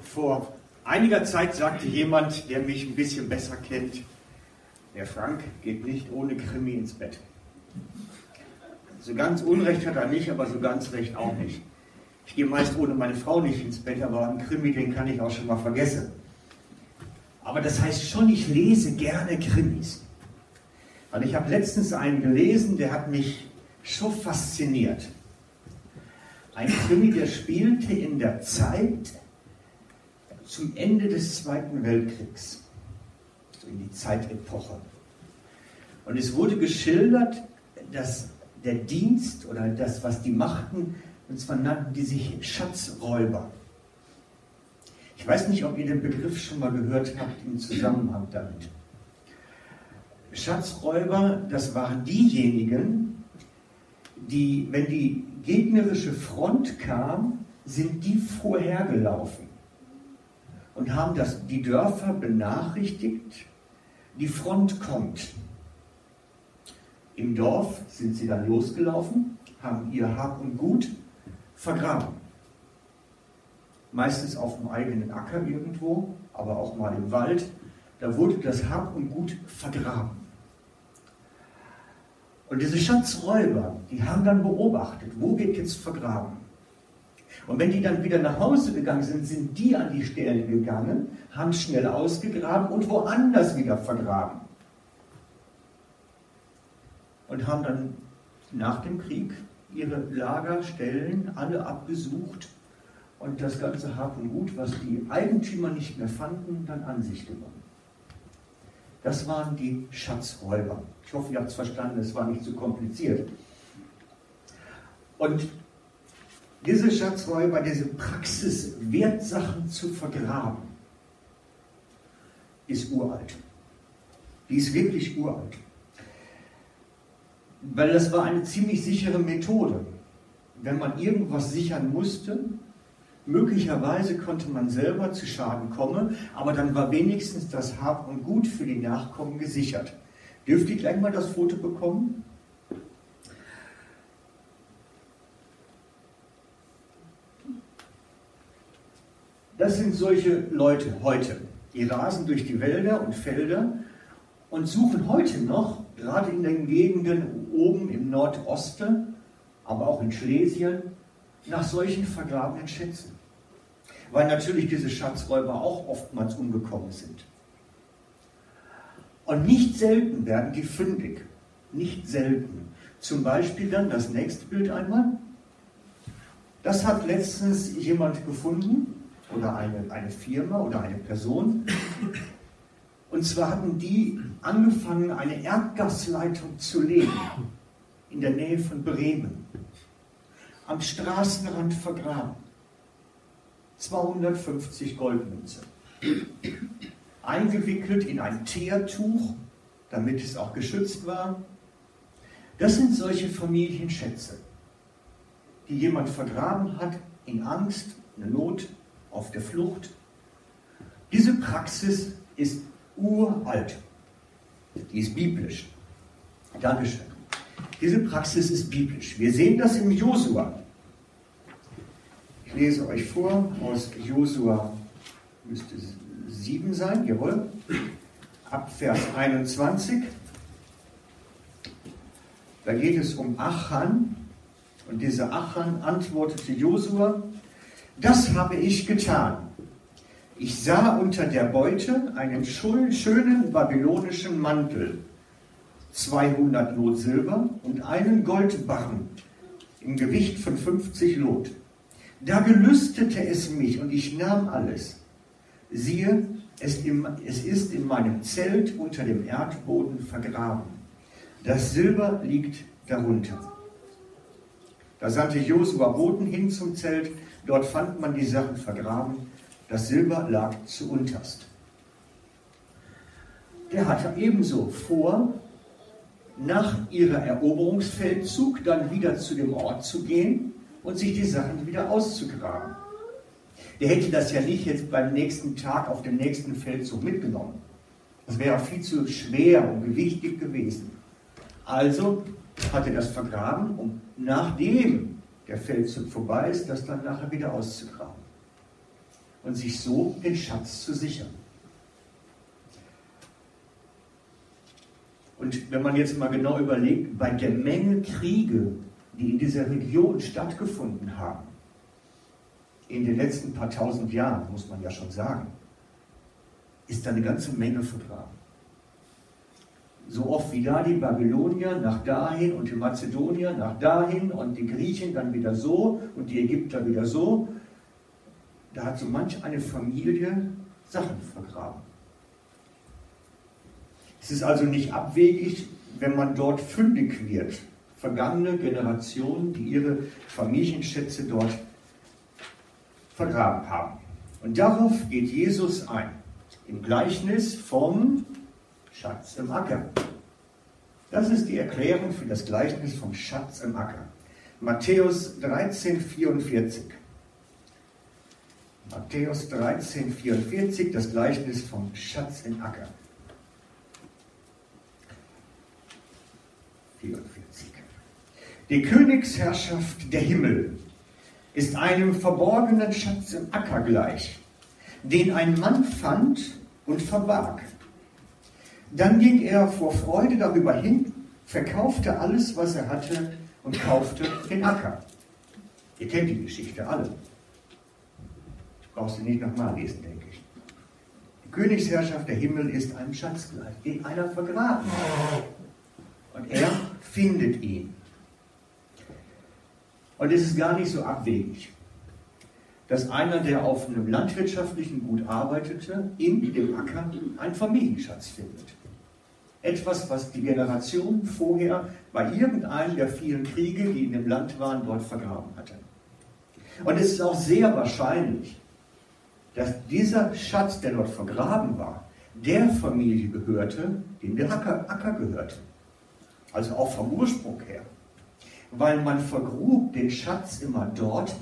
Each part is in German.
Vor einiger Zeit sagte jemand, der mich ein bisschen besser kennt, der Frank geht nicht ohne Krimi ins Bett. So ganz Unrecht hat er nicht, aber so ganz Recht auch nicht. Ich gehe meist ohne meine Frau nicht ins Bett, aber einen Krimi, den kann ich auch schon mal vergessen. Aber das heißt schon, ich lese gerne Krimis. Weil ich habe letztens einen gelesen, der hat mich so fasziniert. Ein Krimi, der spielte in der Zeit zum Ende des Zweiten Weltkriegs, so in die Zeitepoche. Und es wurde geschildert, dass der Dienst oder das, was die machten, und zwar nannten die sich Schatzräuber. Ich weiß nicht, ob ihr den Begriff schon mal gehört habt im Zusammenhang damit. Schatzräuber, das waren diejenigen, die, wenn die gegnerische Front kam, sind die vorhergelaufen und haben das, die Dörfer benachrichtigt, die Front kommt. Im Dorf sind sie dann losgelaufen, haben ihr Hab und Gut vergraben. Meistens auf dem eigenen Acker irgendwo, aber auch mal im Wald. Da wurde das Hab und Gut vergraben. Und diese Schatzräuber, die haben dann beobachtet, wo wird jetzt vergraben. Und wenn die dann wieder nach Hause gegangen sind, sind die an die Stelle gegangen, haben schnell ausgegraben und woanders wieder vergraben. Und haben dann nach dem Krieg ihre Lagerstellen alle abgesucht und das ganze Hab und Gut, was die Eigentümer nicht mehr fanden, dann an sich genommen. Das waren die Schatzräuber. Ich hoffe, ihr habt es verstanden, es war nicht zu kompliziert. Und diese Schatzräuber, diese Praxis, Wertsachen zu vergraben, ist uralt. Die ist wirklich uralt. Weil das war eine ziemlich sichere Methode. Wenn man irgendwas sichern musste, möglicherweise konnte man selber zu Schaden kommen, aber dann war wenigstens das Hab und Gut für die Nachkommen gesichert. Dürft ihr gleich mal das Foto bekommen? Das sind solche Leute heute. Die rasen durch die Wälder und Felder und suchen heute noch, gerade in den Gegenden oben im Nordosten, aber auch in Schlesien, nach solchen vergrabenen Schätzen. Weil natürlich diese Schatzräuber auch oftmals umgekommen sind. Und nicht selten werden die fündig. Nicht selten. Zum Beispiel dann das nächste Bild einmal. Das hat letztens jemand gefunden oder eine, eine Firma oder eine Person. Und zwar hatten die angefangen, eine Erdgasleitung zu legen in der Nähe von Bremen, am Straßenrand vergraben. 250 Goldmünze. Eingewickelt in ein Teertuch, damit es auch geschützt war. Das sind solche Familienschätze, die jemand vergraben hat in Angst, in Not, auf der Flucht. Diese Praxis ist uralt. Die ist biblisch. Dankeschön. Diese Praxis ist biblisch. Wir sehen das im Josua. Ich lese euch vor aus Josua, müsste 7 sein, jawohl, ab Vers 21. Da geht es um Achan. Und dieser Achan antwortete Josua, das habe ich getan. Ich sah unter der Beute einen schönen babylonischen Mantel, 200 Lot Silber und einen Goldbarren im Gewicht von 50 Lot. Da gelüstete es mich und ich nahm alles. Siehe, es, ist in meinem Zelt unter dem Erdboden vergraben. Das Silber liegt darunter. Da sandte Josua Boten hin zum Zelt, dort fand man die Sachen vergraben, das Silber lag zu unterst. Der hatte ebenso vor, nach ihrer Eroberungsfeldzug dann wieder zu dem Ort zu gehen und sich die Sachen wieder auszugraben. Der hätte das ja nicht jetzt beim nächsten Tag auf dem nächsten Feldzug mitgenommen. Das wäre viel zu schwer und gewichtig gewesen. Also hat er das vergraben, um nachdem der Feldzug vorbei ist, das dann nachher wieder auszugraben. und sich so den Schatz zu sichern. Und wenn man jetzt mal genau überlegt, bei der Menge Kriege, die in dieser Region stattgefunden haben, in den letzten paar tausend Jahren, muss man ja schon sagen, ist da eine ganze Menge vergraben. So oft wie da die Babylonier nach dahin und die Mazedonier nach dahin und die Griechen dann wieder so und die Ägypter wieder so, da hat so manch eine Familie Sachen vergraben. Es ist also nicht abwegig, wenn man dort fündig wird. Vergangene Generationen, die ihre Familienschätze dort vergraben haben. Und darauf geht Jesus ein. Im Gleichnis vom Schatz im Acker. Das ist die Erklärung für das Gleichnis vom Schatz im Acker. Matthäus 13, 44. Matthäus 13, 44, das Gleichnis vom Schatz im Acker. 44. Die Königsherrschaft der Himmel ist einem verborgenen Schatz im Acker gleich, den ein Mann fand und verbarg. Dann ging er vor Freude darüber hin, verkaufte alles, was er hatte und kaufte den Acker. Ihr kennt die Geschichte alle. Brauchst du nicht nochmal lesen, denke ich. Die Königsherrschaft der Himmel ist einem Schatz gleich, den einer vergraben hat. Und er findet ihn. Und es ist gar nicht so abwegig, dass einer, der auf einem landwirtschaftlichen Gut arbeitete, in dem Acker einen Familienschatz findet. Etwas, was die Generation vorher bei irgendeinem der vielen Kriege, die in dem Land waren, dort vergraben hatte. Und es ist auch sehr wahrscheinlich, dass dieser Schatz, der dort vergraben war, der Familie gehörte, dem der Acker, Acker gehörte also auch vom Ursprung her. Weil man vergrub den Schatz immer dort,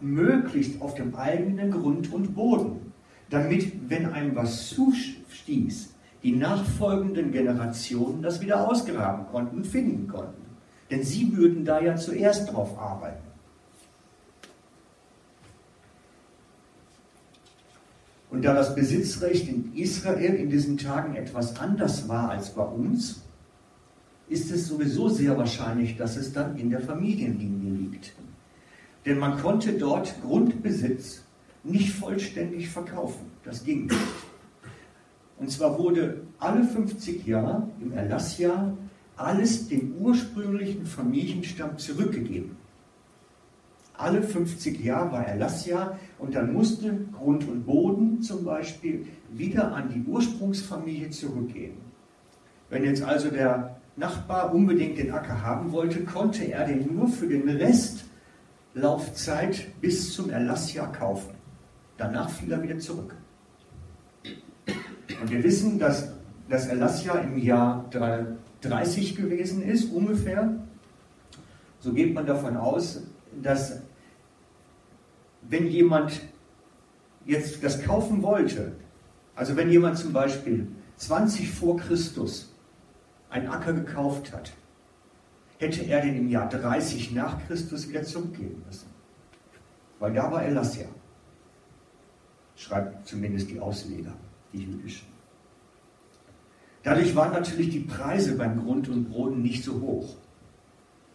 möglichst auf dem eigenen Grund und Boden, damit, wenn einem was zustieß, die nachfolgenden Generationen das wieder ausgraben konnten finden konnten. Denn sie würden da ja zuerst drauf arbeiten. Und da das Besitzrecht in Israel in diesen Tagen etwas anders war als bei uns, ist es sowieso sehr wahrscheinlich, dass es dann in der Familienlinie liegt. Denn man konnte dort Grundbesitz nicht vollständig verkaufen. Das ging nicht. Und zwar wurde alle 50 Jahre im Erlassjahr alles dem ursprünglichen Familienstamm zurückgegeben. Alle 50 Jahre war Erlassjahr und dann musste Grund und Boden zum Beispiel wieder an die Ursprungsfamilie zurückgehen. Wenn jetzt also der Nachbar unbedingt den Acker haben wollte, konnte er den nur für den Restlaufzeit bis zum Erlassjahr kaufen. Danach fiel er wieder zurück. Und wir wissen, dass das Erlassjahr im Jahr 30 gewesen ist, ungefähr. So geht man davon aus, dass wenn jemand jetzt das kaufen wollte, also wenn jemand zum Beispiel 20 vor Christus einen Acker gekauft hat, hätte er den im Jahr 30 nach Christus wieder zurückgeben müssen. Weil da war Elassia. Schreibt zumindest die Ausleger, die jüdischen. Dadurch waren natürlich die Preise beim Grund und Boden nicht so hoch,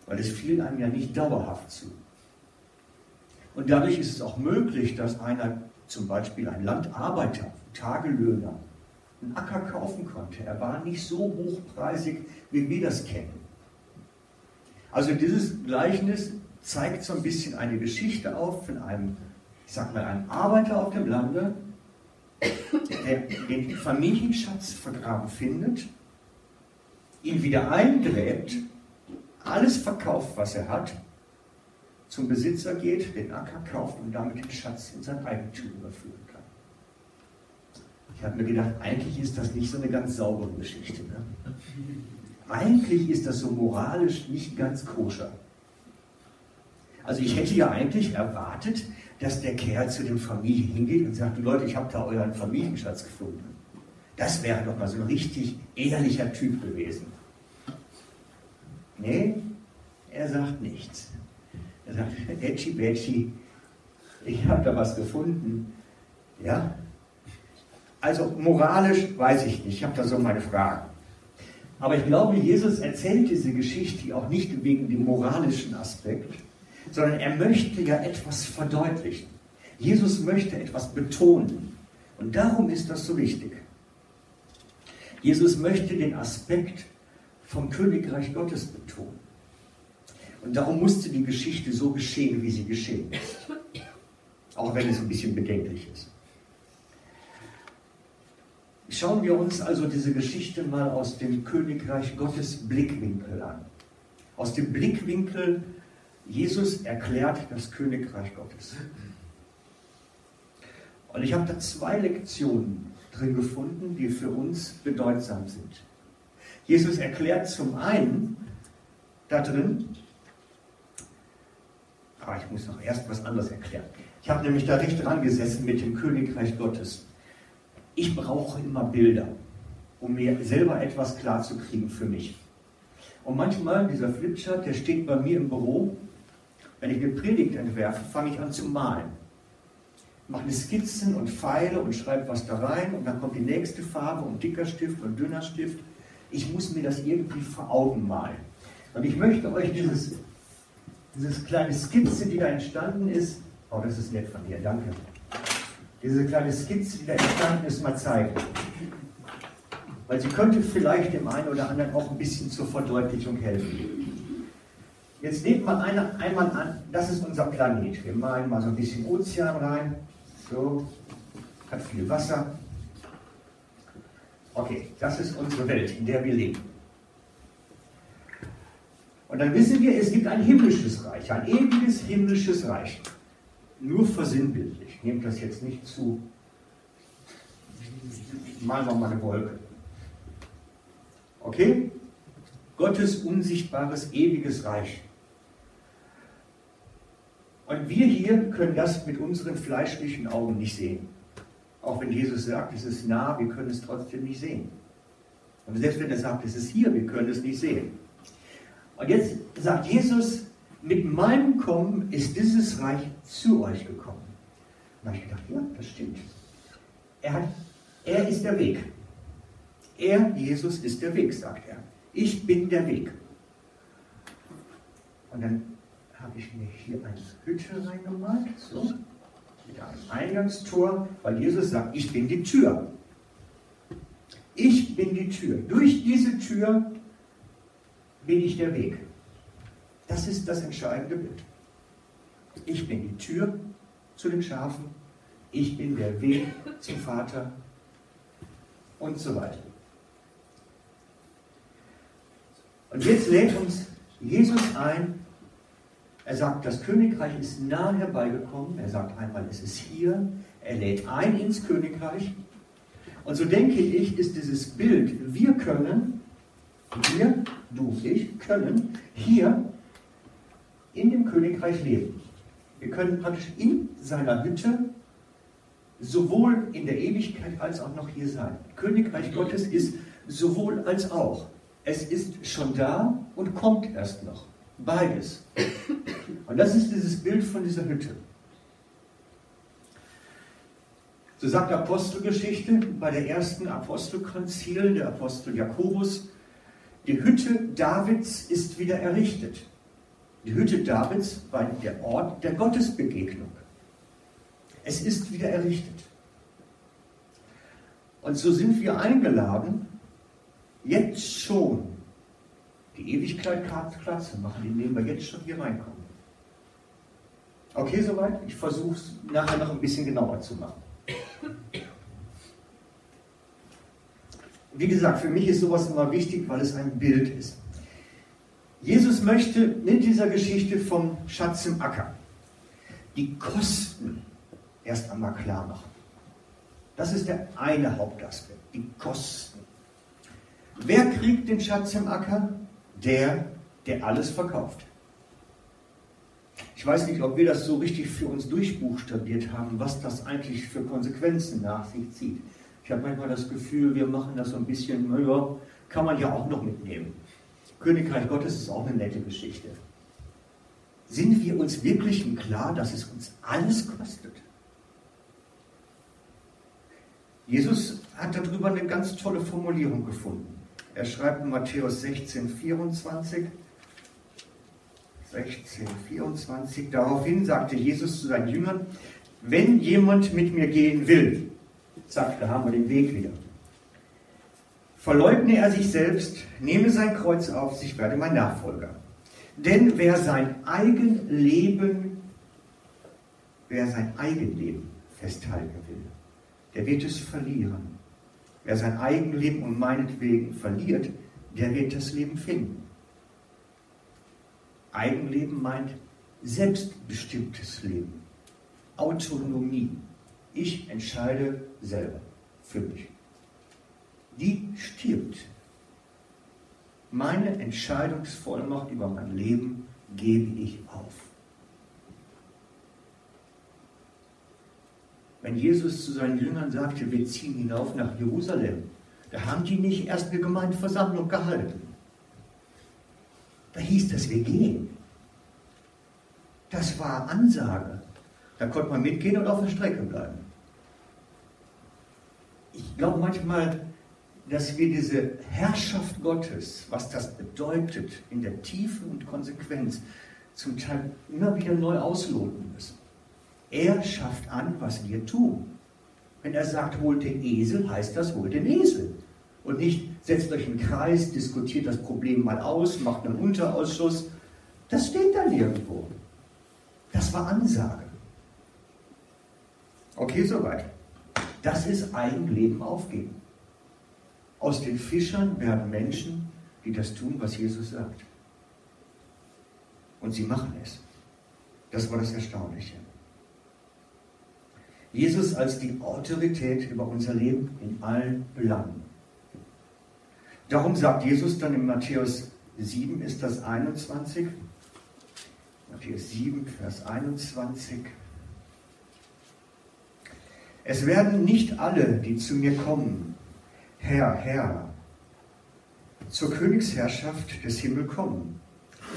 weil es fiel einem ja nicht dauerhaft zu. Und dadurch ist es auch möglich, dass einer, zum Beispiel ein Landarbeiter, Tagelöhner, einen Acker kaufen konnte. Er war nicht so hochpreisig, wie wir das kennen. Also dieses Gleichnis zeigt so ein bisschen eine Geschichte auf von einem, ich sag mal, einem Arbeiter auf dem Lande, der den Familienschatz vergraben findet, ihn wieder eingräbt, alles verkauft, was er hat, zum Besitzer geht, den Acker kauft und damit den Schatz in sein Eigentum überführen kann. Ich habe mir gedacht, eigentlich ist das nicht so eine ganz saubere Geschichte. Ne? Eigentlich ist das so moralisch nicht ganz koscher. Also ich hätte ja eigentlich erwartet, dass der Kerl zu den Familien hingeht und sagt, Leute, ich habe da euren Familienschatz gefunden. Das wäre doch mal so ein richtig ehrlicher Typ gewesen. Nee, er sagt nichts. Er sagt, Etschi Betschi, ich habe da was gefunden, Ja? Also moralisch weiß ich nicht, ich habe da so meine Fragen. Aber ich glaube, Jesus erzählt diese Geschichte auch nicht wegen dem moralischen Aspekt, sondern er möchte ja etwas verdeutlichen. Jesus möchte etwas betonen. Und darum ist das so wichtig. Jesus möchte den Aspekt vom Königreich Gottes betonen. Und darum musste die Geschichte so geschehen, wie sie geschehen ist. Auch wenn es ein bisschen bedenklich ist. Schauen wir uns also diese Geschichte mal aus dem Königreich Gottes Blickwinkel an. Aus dem Blickwinkel, Jesus erklärt das Königreich Gottes. Und ich habe da zwei Lektionen drin gefunden, die für uns bedeutsam sind. Jesus erklärt zum einen da drin, aber ich muss noch erst was anderes erklären. Ich habe nämlich da recht dran gesessen mit dem Königreich Gottes. Ich brauche immer Bilder, um mir selber etwas klarzukriegen für mich. Und manchmal, dieser Flipchart, der steht bei mir im Büro, wenn ich eine Predigt entwerfe, fange ich an zu malen. Mache eine Skizzen und Pfeile und schreibe was da rein und dann kommt die nächste Farbe und dicker Stift und dünner Stift. Ich muss mir das irgendwie vor Augen malen. Und ich möchte euch dieses, dieses kleine Skizze, die da entstanden ist, oh, das ist nett von dir, danke diese kleine Skizze, die da entstanden ist, mal zeigen. Weil sie könnte vielleicht dem einen oder anderen auch ein bisschen zur Verdeutlichung helfen. Jetzt nehmt mal eine, einmal an, das ist unser Planet. Wir malen mal so ein bisschen Ozean rein. So, hat viel Wasser. Okay, das ist unsere Welt, in der wir leben. Und dann wissen wir, es gibt ein himmlisches Reich, ein ewiges himmlisches Reich nur versinnbildlich. Nehmt das jetzt nicht zu. Malen wir mal eine Wolke. Okay? Gottes unsichtbares, ewiges Reich. Und wir hier können das mit unseren fleischlichen Augen nicht sehen. Auch wenn Jesus sagt, es ist nah, wir können es trotzdem nicht sehen. Und selbst wenn er sagt, es ist hier, wir können es nicht sehen. Und jetzt sagt Jesus, mit meinem Kommen ist dieses Reich zu euch gekommen. Da habe ich gedacht, ja, das stimmt. Er, er ist der Weg. Er, Jesus, ist der Weg, sagt er. Ich bin der Weg. Und dann habe ich mir hier eine Hütte reingemalt, so, mit einem Eingangstor, weil Jesus sagt, ich bin die Tür. Ich bin die Tür. Durch diese Tür bin ich der Weg. Das ist das entscheidende Bild. Ich bin die Tür zu den Schafen, ich bin der Weg zum Vater und so weiter. Und jetzt lädt uns Jesus ein. Er sagt, das Königreich ist nah herbeigekommen. Er sagt einmal, es ist hier. Er lädt ein ins Königreich. Und so denke ich, ist dieses Bild, wir können, wir, du, ich, können hier in dem Königreich leben. Wir können praktisch in seiner Hütte sowohl in der Ewigkeit als auch noch hier sein. Königreich Gottes ist sowohl als auch. Es ist schon da und kommt erst noch. Beides. Und das ist dieses Bild von dieser Hütte. So sagt Apostelgeschichte bei der ersten Apostelkonzil, der Apostel Jakobus, die Hütte Davids ist wieder errichtet. Die Hütte Davids war der Ort der Gottesbegegnung. Es ist wieder errichtet. Und so sind wir eingeladen, jetzt schon die Ewigkeit klar zu machen, indem wir jetzt schon hier reinkommen. Okay, soweit? Ich versuche es nachher noch ein bisschen genauer zu machen. Wie gesagt, für mich ist sowas immer wichtig, weil es ein Bild ist. Jesus möchte mit dieser Geschichte vom Schatz im Acker die Kosten erst einmal klar machen. Das ist der eine Hauptaspekt, die Kosten. Wer kriegt den Schatz im Acker? Der, der alles verkauft. Ich weiß nicht, ob wir das so richtig für uns durchbuchstabiert haben, was das eigentlich für Konsequenzen nach sich zieht. Ich habe manchmal das Gefühl, wir machen das so ein bisschen, naja, kann man ja auch noch mitnehmen. Königreich Gottes ist auch eine nette Geschichte. Sind wir uns wirklich im Klaren, dass es uns alles kostet? Jesus hat darüber eine ganz tolle Formulierung gefunden. Er schreibt in Matthäus 16, 24, 16, 24, daraufhin sagte Jesus zu seinen Jüngern, wenn jemand mit mir gehen will, zack, da haben wir den Weg wieder. Verleugne er sich selbst, nehme sein Kreuz auf sich, werde mein Nachfolger. Denn wer sein Eigenleben, wer sein Eigenleben festhalten will, der wird es verlieren. Wer sein Eigenleben um meinetwegen verliert, der wird das Leben finden. Eigenleben meint selbstbestimmtes Leben, Autonomie. Ich entscheide selber für mich. Die stirbt. Meine Entscheidungsvollmacht über mein Leben gebe ich auf. Wenn Jesus zu seinen Jüngern sagte, wir ziehen hinauf nach Jerusalem, da haben die nicht erst eine Gemeindeversammlung gehalten. Da hieß das, wir gehen. Das war Ansage. Da konnte man mitgehen und auf der Strecke bleiben. Ich glaube manchmal, dass wir diese Herrschaft Gottes, was das bedeutet, in der Tiefe und Konsequenz, zum Teil immer wieder neu ausloten müssen. Er schafft an, was wir tun. Wenn er sagt, holt den Esel, heißt das, holt den Esel. Und nicht, setzt euch den Kreis, diskutiert das Problem mal aus, macht einen Unterausschuss. Das steht da nirgendwo. Das war Ansage. Okay, soweit. Das ist Eigenleben aufgeben. Aus den Fischern werden Menschen, die das tun, was Jesus sagt. Und sie machen es. Das war das Erstaunliche. Jesus als die Autorität über unser Leben in allen Belangen. Darum sagt Jesus dann in Matthäus 7 ist das 21. Matthäus 7, Vers 21. Es werden nicht alle, die zu mir kommen, Herr, Herr, zur Königsherrschaft des Himmels kommen,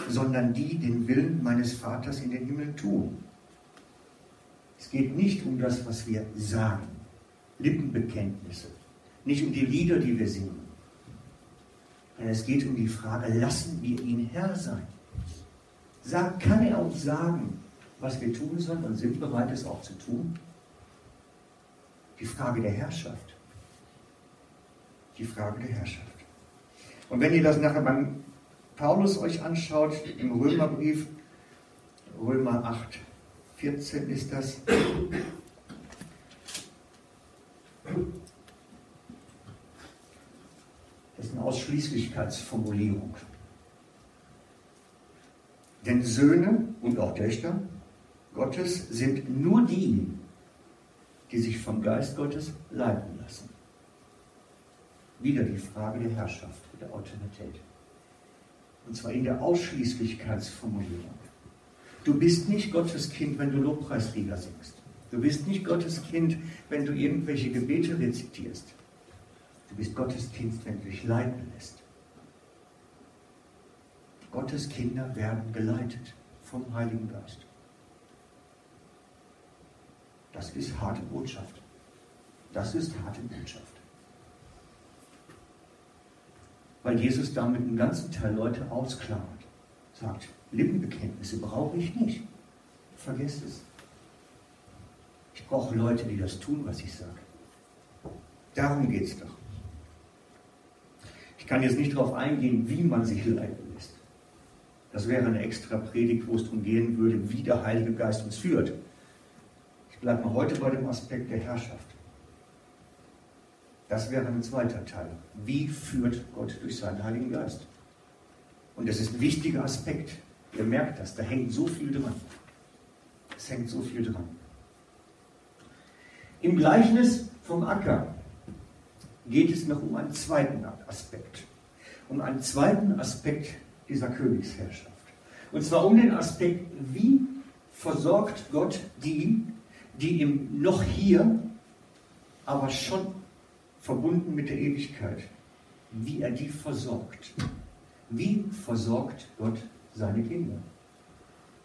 sondern die den Willen meines Vaters in den Himmel tun. Es geht nicht um das, was wir sagen, Lippenbekenntnisse, nicht um die Lieder, die wir singen, es geht um die Frage, lassen wir ihn Herr sein? Sag, kann er uns sagen, was wir tun sollen und sind bereit, es auch zu tun? Die Frage der Herrschaft. Die Frage der Herrschaft. Und wenn ihr das nachher beim Paulus euch anschaut, im Römerbrief, Römer 8, 14 ist das. Das ist eine Ausschließlichkeitsformulierung. Denn Söhne und auch Töchter Gottes sind nur die, die sich vom Geist Gottes leiten. Wieder die Frage der Herrschaft, der Autorität. Und zwar in der Ausschließlichkeitsformulierung. Du bist nicht Gottes Kind, wenn du Lobpreislieder singst. Du bist nicht Gottes Kind, wenn du irgendwelche Gebete rezitierst. Du bist Gottes Kind, wenn du dich leiten lässt. Gottes Kinder werden geleitet vom Heiligen Geist. Das ist harte Botschaft. Das ist harte Botschaft. Weil Jesus damit einen ganzen Teil Leute ausklammert. Sagt, Lippenbekenntnisse brauche ich nicht. Vergesst es. Ich brauche Leute, die das tun, was ich sage. Darum geht es doch. Ich kann jetzt nicht darauf eingehen, wie man sich leiten lässt. Das wäre eine extra Predigt, wo es darum gehen würde, wie der Heilige Geist uns führt. Ich bleibe mal heute bei dem Aspekt der Herrschaft. Das wäre ein zweiter Teil. Wie führt Gott durch seinen Heiligen Geist? Und das ist ein wichtiger Aspekt. Ihr merkt das, da hängt so viel dran. Es hängt so viel dran. Im Gleichnis vom Acker geht es noch um einen zweiten Aspekt. Um einen zweiten Aspekt dieser Königsherrschaft. Und zwar um den Aspekt, wie versorgt Gott die, die im noch hier, aber schon verbunden mit der Ewigkeit, wie er die versorgt. Wie versorgt Gott seine Kinder,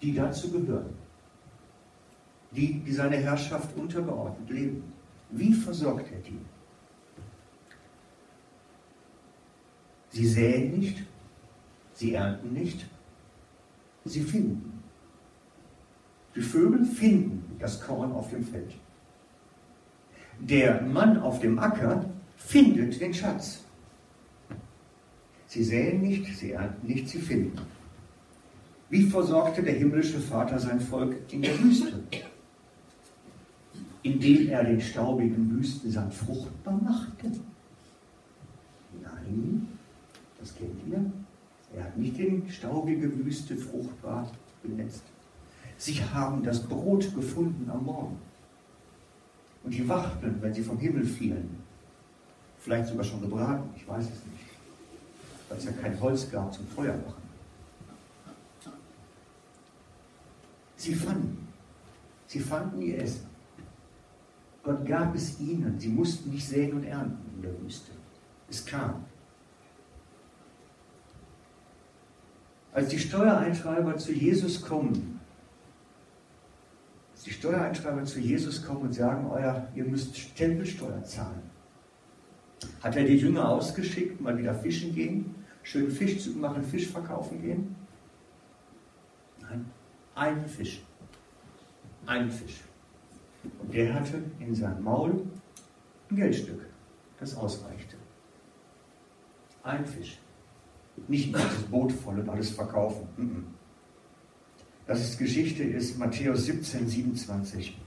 die dazu gehören, die, die seine Herrschaft untergeordnet leben, Wie versorgt er die? Sie säen nicht, sie ernten nicht, sie finden. Die Vögel finden das Korn auf dem Feld. Der Mann auf dem Acker findet den Schatz. Sie säen nicht, sie ernten nicht, sie finden. Wie versorgte der himmlische Vater sein Volk in der Wüste? Indem er den staubigen Wüstensand fruchtbar machte? Nein, das kennt ihr. Er hat nicht die staubige Wüste fruchtbar benetzt. Sie haben das Brot gefunden am Morgen. Und die Wachteln, wenn sie vom Himmel fielen, vielleicht sogar schon gebraten, ich weiß es nicht, weil es ja kein Holz gab zum Feuer machen. Sie fanden, sie fanden ihr Essen. Gott gab es ihnen. Sie mussten nicht säen und ernten in der Wüste. Es kam. Als die Steuereintreiber zu Jesus kommen, die Steuereintreiber zu Jesus kommen und sagen, euer, ihr müsst Tempelsteuer zahlen, hat er die Jünger ausgeschickt, mal wieder fischen gehen, schön Fischzug machen, Fisch verkaufen gehen? Nein, ein Fisch. Ein Fisch. Und der hatte in seinem Maul ein Geldstück, das ausreichte. Ein Fisch. Nicht ein ganzes Boot voll und alles verkaufen. Das ist Geschichte, ist Matthäus 17, 27.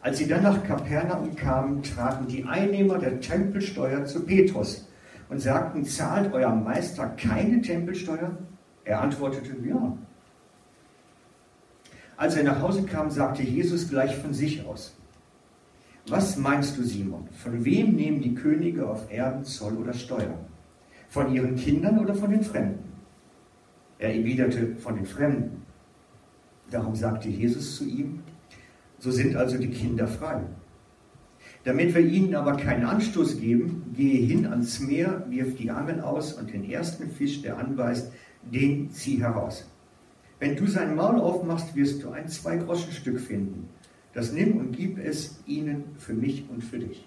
Als sie dann nach Kapernaum kamen, traten die Einnehmer der Tempelsteuer zu Petrus und sagten, zahlt euer Meister keine Tempelsteuer? Er antwortete, ja. Als er nach Hause kam, sagte Jesus gleich von sich aus, was meinst du, Simon? Von wem nehmen die Könige auf Erden Zoll oder Steuer? Von ihren Kindern oder von den Fremden? Er erwiderte, von den Fremden. Darum sagte Jesus zu ihm, so sind also die Kinder frei. Damit wir ihnen aber keinen Anstoß geben, gehe hin ans Meer, wirf die Angel aus und den ersten Fisch, der anbeißt, den zieh heraus. Wenn du sein Maul aufmachst, wirst du ein Zwei-Groschen-Stück finden. Das nimm und gib es ihnen für mich und für dich.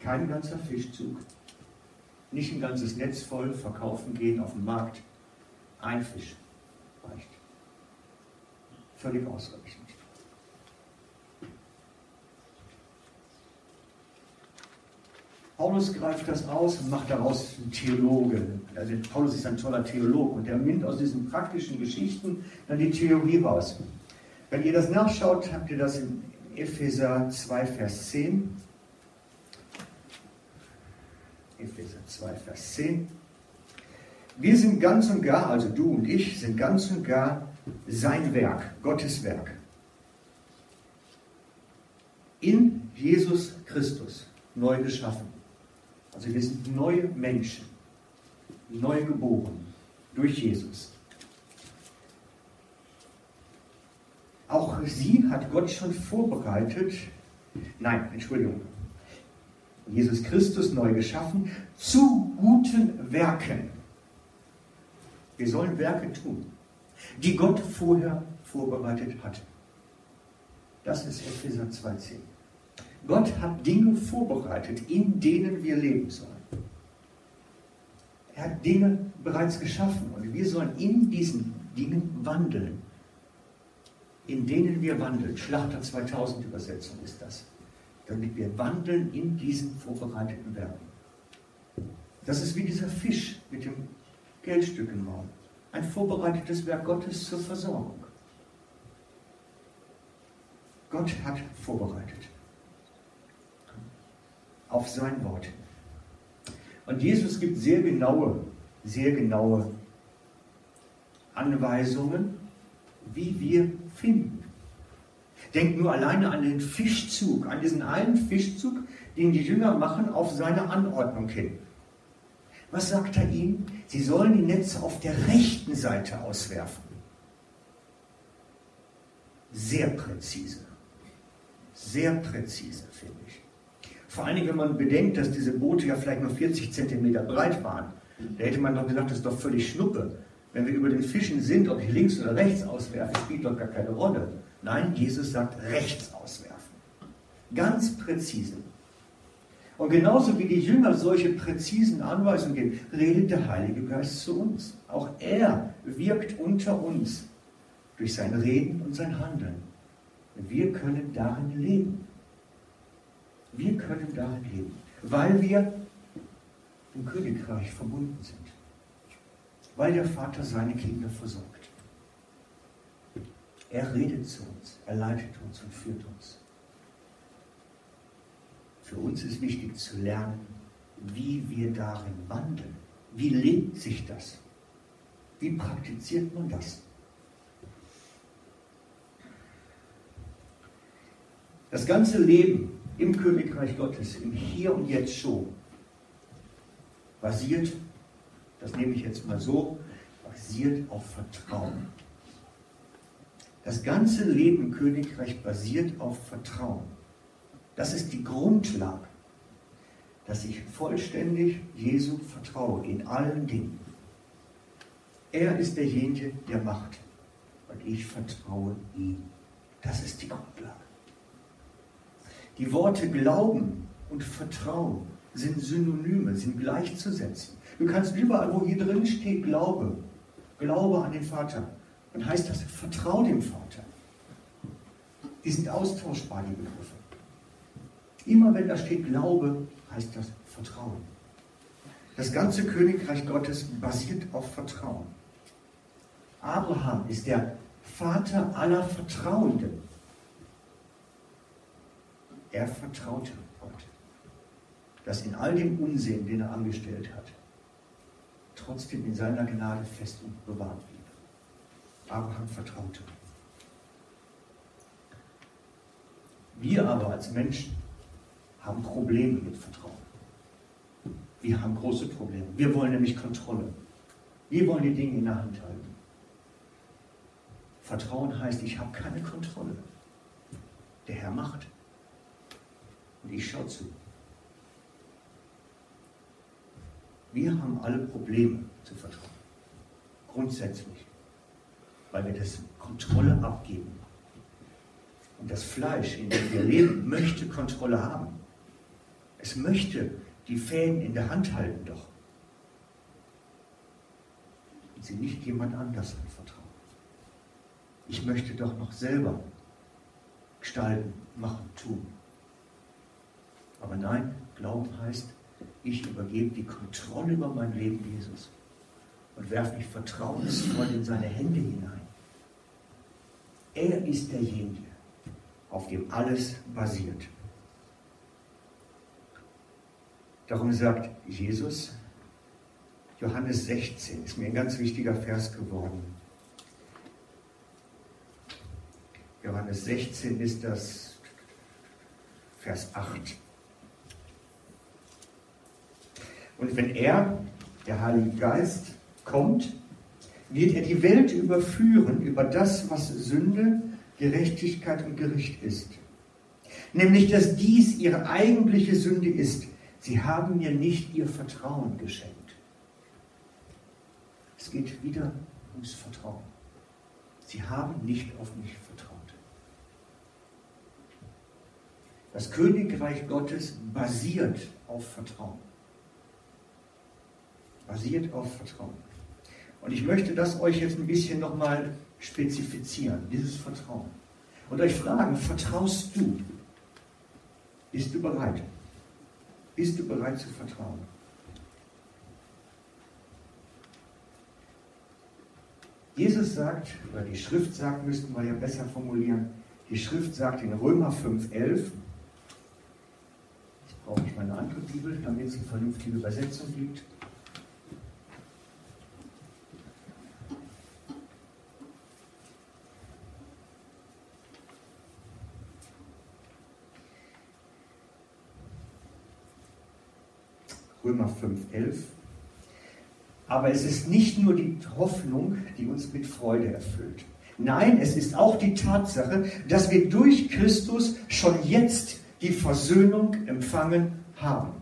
Kein ganzer Fischzug, nicht ein ganzes Netz voll, verkaufen gehen auf dem Markt. Ein Fisch reicht. Völlig ausreichend. Paulus greift das aus und macht daraus einen Theologe. Also Paulus ist ein toller Theolog und der nimmt aus diesen praktischen Geschichten dann die Theorie raus. Wenn ihr das nachschaut, habt ihr das in Epheser 2, Vers 10. Epheser 2, Vers 10. Wir sind ganz und gar, also du und ich, sind ganz und gar sein Werk, Gottes Werk. In Jesus Christus neu geschaffen. Also wir sind neue Menschen, neu geboren durch Jesus. Auch sie hat Gott schon vorbereitet. Nein, Entschuldigung. Jesus Christus neu geschaffen zu guten Werken. Wir sollen Werke tun, die Gott vorher vorbereitet hat. Das ist Epheser 2,10. Gott hat Dinge vorbereitet, in denen wir leben sollen. Er hat Dinge bereits geschaffen und wir sollen in diesen Dingen wandeln. In denen wir wandeln. Schlachter 2000 Übersetzung ist das. Damit wir wandeln in diesen vorbereiteten Werken. Das ist wie dieser Fisch mit dem Geldstück im Maul. Ein vorbereitetes Werk Gottes zur Versorgung. Gott hat vorbereitet auf sein Wort. Und Jesus gibt sehr genaue, sehr genaue Anweisungen, wie wir finden. Denkt nur alleine an den Fischzug, an diesen einen Fischzug, den die Jünger machen auf seine Anordnung hin. Was sagt er ihnen? Sie sollen die Netze auf der rechten Seite auswerfen. Sehr präzise. Sehr präzise, finde ich. Vor Dingen, wenn man bedenkt, dass diese Boote ja vielleicht nur 40 Zentimeter breit waren. Da hätte man doch gesagt, das ist doch völlig Schnuppe. Wenn wir über den Fischen sind, ob ich links oder rechts auswerfe, spielt doch gar keine Rolle. Nein, Jesus sagt rechts auswerfen. Ganz präzise. Und genauso wie die Jünger solche präzisen Anweisungen geben, redet der Heilige Geist zu uns. Auch er wirkt unter uns durch sein Reden und sein Handeln. Wir können darin leben. Wir können darin leben, weil wir im Königreich verbunden sind. Weil der Vater seine Kinder versorgt. Er redet zu uns, er leitet uns und führt uns. Für uns ist wichtig zu lernen, wie wir darin wandeln. Wie lebt sich das? Wie praktiziert man das? Das ganze Leben im Königreich Gottes, im Hier und Jetzt schon, basiert, das nehme ich jetzt mal so, basiert auf Vertrauen. Das ganze Leben Königreich basiert auf Vertrauen. Das ist die Grundlage, dass ich vollständig Jesu vertraue in allen Dingen. Er ist derjenige, der macht. Und ich vertraue ihm. Das ist die Grundlage. Die Worte Glauben und Vertrauen sind Synonyme, sind gleichzusetzen. Du kannst überall, wo hier drin steht Glaube, Glaube an den Vater, dann heißt das, vertrau dem Vater. Die sind austauschbar, die Begriffe. Immer wenn da steht Glaube, heißt das Vertrauen. Das ganze Königreich Gottes basiert auf Vertrauen. Abraham ist der Vater aller Vertrauenden. Er vertraute Gott, dass in all dem Unsinn, den er angestellt hat, trotzdem in seiner Gnade fest und bewahrt blieb. Abraham vertraute. Wir aber als Menschen haben Probleme mit Vertrauen. Wir haben große Probleme. Wir wollen nämlich Kontrolle. Wir wollen die Dinge in der Hand halten. Vertrauen heißt, ich habe keine Kontrolle. Der Herr macht. Und ich schaue zu. Wir haben alle Probleme zu vertrauen. Grundsätzlich. Weil wir das Kontrolle abgeben. Und das Fleisch, in dem wir leben, möchte Kontrolle haben. Es möchte die Fäden in der Hand halten doch. Und sie nicht jemand anders anvertrauen. Ich möchte doch noch selber gestalten, machen, tun. Aber nein, Glauben heißt, ich übergebe die Kontrolle über mein Leben Jesus und werfe mich vertrauensvoll in seine Hände hinein. Er ist derjenige, auf dem alles basiert. Darum sagt Jesus, Johannes 16 ist mir ein ganz wichtiger Vers geworden. Johannes 16 ist das Vers 8. Und wenn er, der Heilige Geist, kommt, wird er die Welt überführen über das, was Sünde, Gerechtigkeit und Gericht ist. Nämlich, dass dies ihre eigentliche Sünde ist, Sie haben mir nicht ihr Vertrauen geschenkt. Es geht wieder ums Vertrauen. Sie haben nicht auf mich vertraut. Das Königreich Gottes basiert auf Vertrauen. Basiert auf Vertrauen. Und ich möchte das euch jetzt ein bisschen nochmal spezifizieren, dieses Vertrauen. Und euch fragen, vertraust du? Bist du bereit? Bist du bereit zu vertrauen? Jesus sagt, oder die Schrift sagt, müssten wir ja besser formulieren, die Schrift sagt in Römer 5,11, jetzt brauche ich meine andere Bibel, damit es eine vernünftige Übersetzung gibt. Römer 5,11. Aber es ist nicht nur die Hoffnung, die uns mit Freude erfüllt. Nein, es ist auch die Tatsache, dass wir durch Christus schon jetzt die Versöhnung empfangen haben.